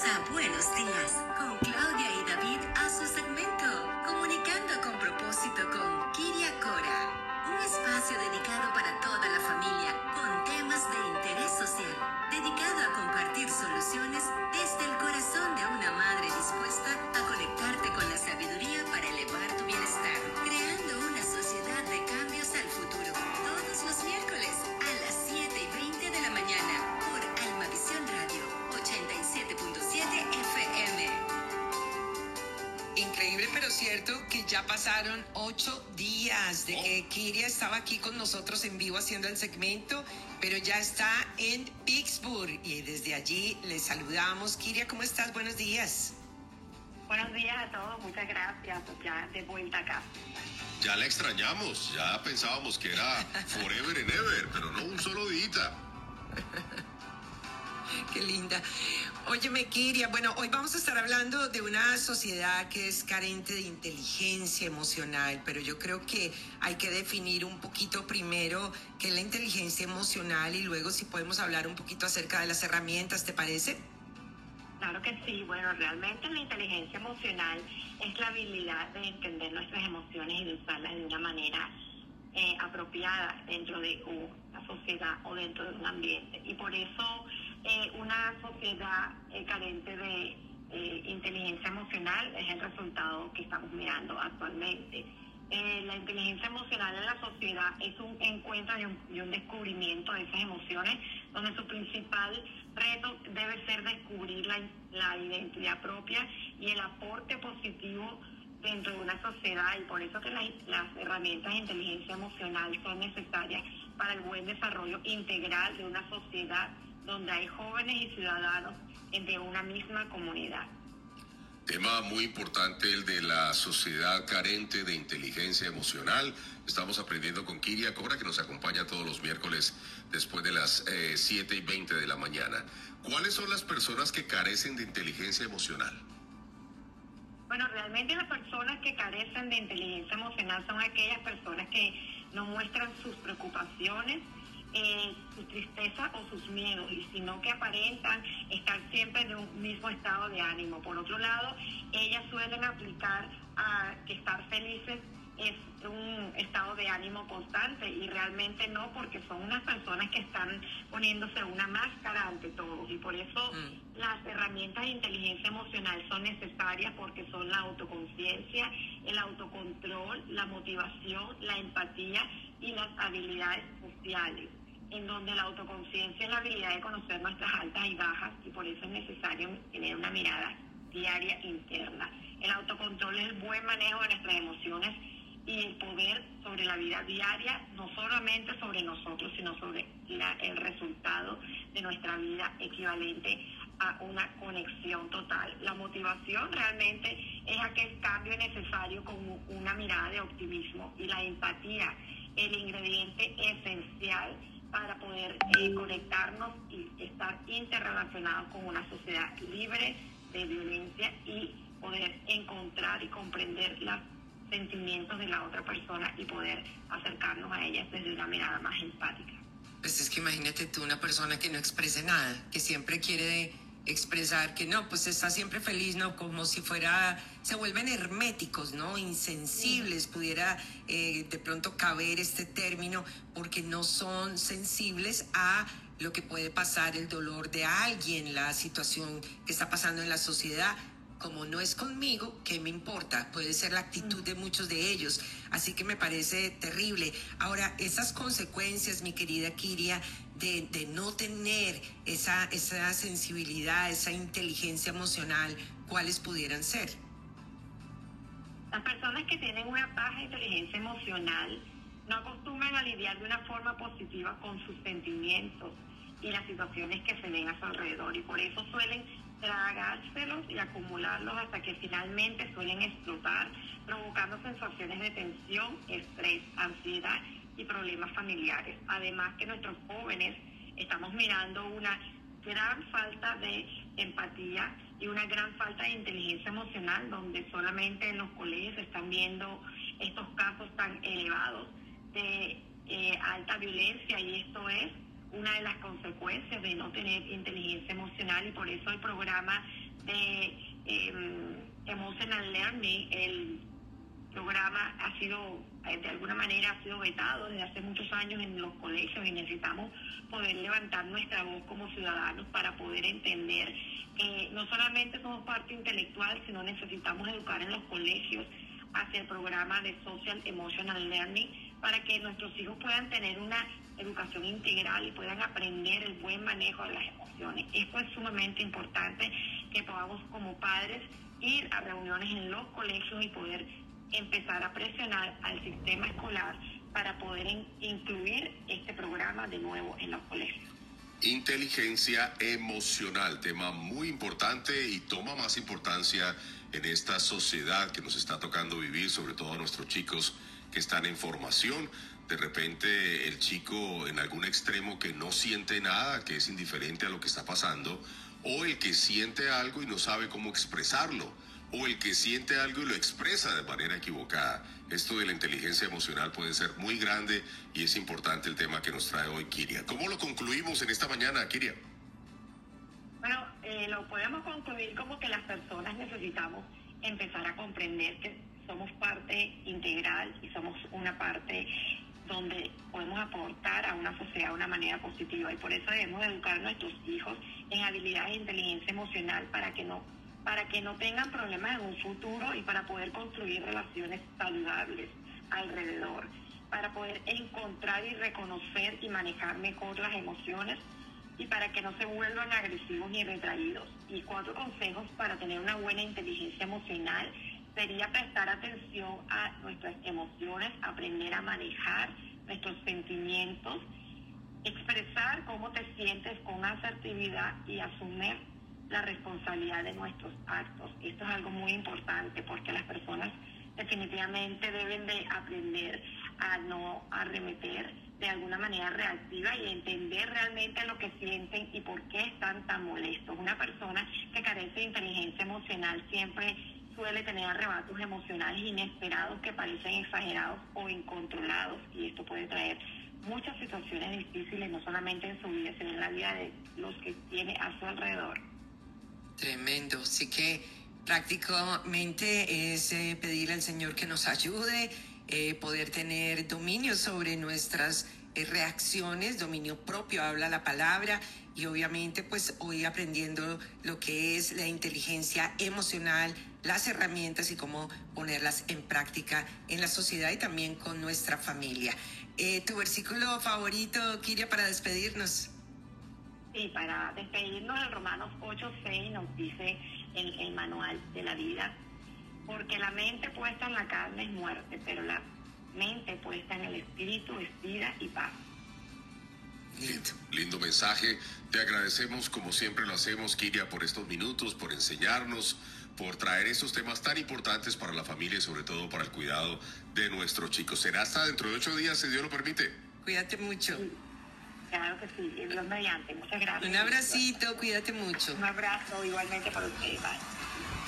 Buenos Días con Claudia y David a su segmento Comunicando con propósito con Kiria Cora. Un espacio dedicado para toda la familia con temas de interés social, dedicado a compartir soluciones Increíble, pero cierto que ya pasaron ocho días de que Kiria estaba aquí con nosotros en vivo haciendo el segmento, pero ya está en Pittsburgh y desde allí le saludamos. Kiria, ¿cómo estás? Buenos días. Buenos días a todos, muchas gracias. Ya de vuelta acá. Ya la extrañamos, ya pensábamos que era forever and ever, pero no un solo día. Qué linda. Óyeme, Kiria, bueno, hoy vamos a estar hablando de una sociedad que es carente de inteligencia emocional, pero yo creo que hay que definir un poquito primero qué es la inteligencia emocional y luego si podemos hablar un poquito acerca de las herramientas, ¿te parece? Claro que sí. Bueno, realmente la inteligencia emocional es la habilidad de entender nuestras emociones y de usarlas de una manera eh, apropiada dentro de una sociedad o dentro de un ambiente. Y por eso eh, una sociedad eh, carente de eh, inteligencia emocional es el resultado que estamos mirando actualmente. Eh, la inteligencia emocional en la sociedad es un encuentro y un, y un descubrimiento de esas emociones, donde su principal reto debe ser descubrir la, la identidad propia y el aporte positivo dentro de una sociedad y por eso que la- las herramientas de inteligencia emocional son necesarias para el buen desarrollo integral de una sociedad donde hay jóvenes y ciudadanos de una misma comunidad. Tema muy importante el de la sociedad carente de inteligencia emocional. Estamos aprendiendo con Kiria Cobra que nos acompaña todos los miércoles después de las eh, 7 y 20 de la mañana. ¿Cuáles son las personas que carecen de inteligencia emocional? Bueno, realmente las personas que carecen de inteligencia emocional son aquellas personas que no muestran sus preocupaciones, eh, su tristeza o sus miedos, y sino que aparentan estar siempre en un mismo estado de ánimo. Por otro lado, ellas suelen aplicar a que estar felices es un estado de ánimo constante y realmente no porque son unas personas que están poniéndose una máscara ante todos y por eso Mm. las herramientas de inteligencia emocional son necesarias porque son la autoconciencia, el autocontrol, la motivación, la empatía y las habilidades sociales, en donde la autoconciencia es la habilidad de conocer nuestras altas y bajas y por eso es necesario tener una mirada diaria interna. El autocontrol es el buen manejo de nuestras emociones y el poder sobre la vida diaria, no solamente sobre nosotros, sino sobre el resultado de nuestra vida equivalente a una conexión total. La motivación realmente es aquel cambio necesario con una mirada de optimismo y la empatía, el ingrediente esencial para poder eh, conectarnos y estar interrelacionados con una sociedad libre de violencia y poder encontrar y comprender los sentimientos de la otra persona y poder acercarnos a ellas desde una mirada más empática. Pues es que imagínate tú una persona que no exprese nada, que siempre quiere expresar que no, pues está siempre feliz, ¿no? Como si fuera, se vuelven herméticos, ¿no? Insensibles, pudiera eh, de pronto caber este término, porque no son sensibles a lo que puede pasar, el dolor de alguien, la situación que está pasando en la sociedad. Como no es conmigo, ¿qué me importa? Puede ser la actitud de muchos de ellos. Así que me parece terrible. Ahora, esas consecuencias, mi querida Kiria, de, de no tener esa, esa sensibilidad, esa inteligencia emocional, ¿cuáles pudieran ser? Las personas que tienen una baja inteligencia emocional no acostumbran a lidiar de una forma positiva con sus sentimientos y las situaciones que se ven a su alrededor y por eso suelen tragárselos y acumularlos hasta que finalmente suelen explotar, provocando sensaciones de tensión, estrés, ansiedad y problemas familiares. Además que nuestros jóvenes estamos mirando una gran falta de empatía y una gran falta de inteligencia emocional, donde solamente en los colegios están viendo estos casos tan elevados de eh, alta violencia y esto es una de las consecuencias de no tener inteligencia emocional y por eso el programa de em, Emotional Learning, el programa ha sido, eh, de alguna manera, ha sido vetado desde hace muchos años en los colegios y necesitamos poder levantar nuestra voz como ciudadanos para poder entender que no solamente somos parte intelectual, sino necesitamos educar en los colegios hacia el programa de Social Emotional Learning para que nuestros hijos puedan tener una educación integral y puedan aprender el buen manejo de las emociones. Esto es sumamente importante que podamos como padres ir a reuniones en los colegios y poder empezar a presionar al sistema escolar para poder incluir este programa de nuevo en los colegios. Inteligencia emocional, tema muy importante y toma más importancia en esta sociedad que nos está tocando vivir, sobre todo a nuestros chicos que están en formación. De repente el chico en algún extremo que no siente nada, que es indiferente a lo que está pasando, o el que siente algo y no sabe cómo expresarlo o el que siente algo y lo expresa de manera equivocada. Esto de la inteligencia emocional puede ser muy grande y es importante el tema que nos trae hoy Kiria. ¿Cómo lo concluimos en esta mañana, Kiria? Bueno, eh, lo podemos concluir como que las personas necesitamos empezar a comprender que somos parte integral y somos una parte donde podemos aportar a una sociedad de una manera positiva y por eso debemos educar a nuestros hijos en habilidades de inteligencia emocional para que no para que no tengan problemas en un futuro y para poder construir relaciones saludables alrededor, para poder encontrar y reconocer y manejar mejor las emociones y para que no se vuelvan agresivos ni retraídos. Y cuatro consejos para tener una buena inteligencia emocional sería prestar atención a nuestras emociones, aprender a manejar nuestros sentimientos, expresar cómo te sientes con asertividad y asumir la responsabilidad de nuestros actos. Esto es algo muy importante porque las personas definitivamente deben de aprender a no arremeter de alguna manera reactiva y entender realmente lo que sienten y por qué están tan molestos. Una persona que carece de inteligencia emocional siempre suele tener arrebatos emocionales inesperados que parecen exagerados o incontrolados y esto puede traer muchas situaciones difíciles no solamente en su vida sino en la vida de los que tiene a su alrededor. Tremendo. Así que prácticamente es eh, pedir al Señor que nos ayude, eh, poder tener dominio sobre nuestras reacciones, dominio propio, habla la palabra y obviamente pues hoy aprendiendo lo que es la inteligencia emocional, las herramientas y cómo ponerlas en práctica en la sociedad y también con nuestra familia. ¿Tu versículo favorito, Kiria, para despedirnos? Sí, para despedirnos en Romanos 8:6 nos dice el, el manual de la vida, porque la mente puesta en la carne es muerte, pero la mente puesta en el espíritu es vida y paz. Lindo, lindo mensaje. Te agradecemos como siempre lo hacemos, Kiria, por estos minutos, por enseñarnos, por traer estos temas tan importantes para la familia y sobre todo para el cuidado de nuestros chicos. Será hasta dentro de ocho días, si Dios lo permite. Cuídate mucho. Claro que sí, Dios mediante. Muchas gracias. Un abracito, cuídate mucho. Un abrazo igualmente para ustedes. Bye.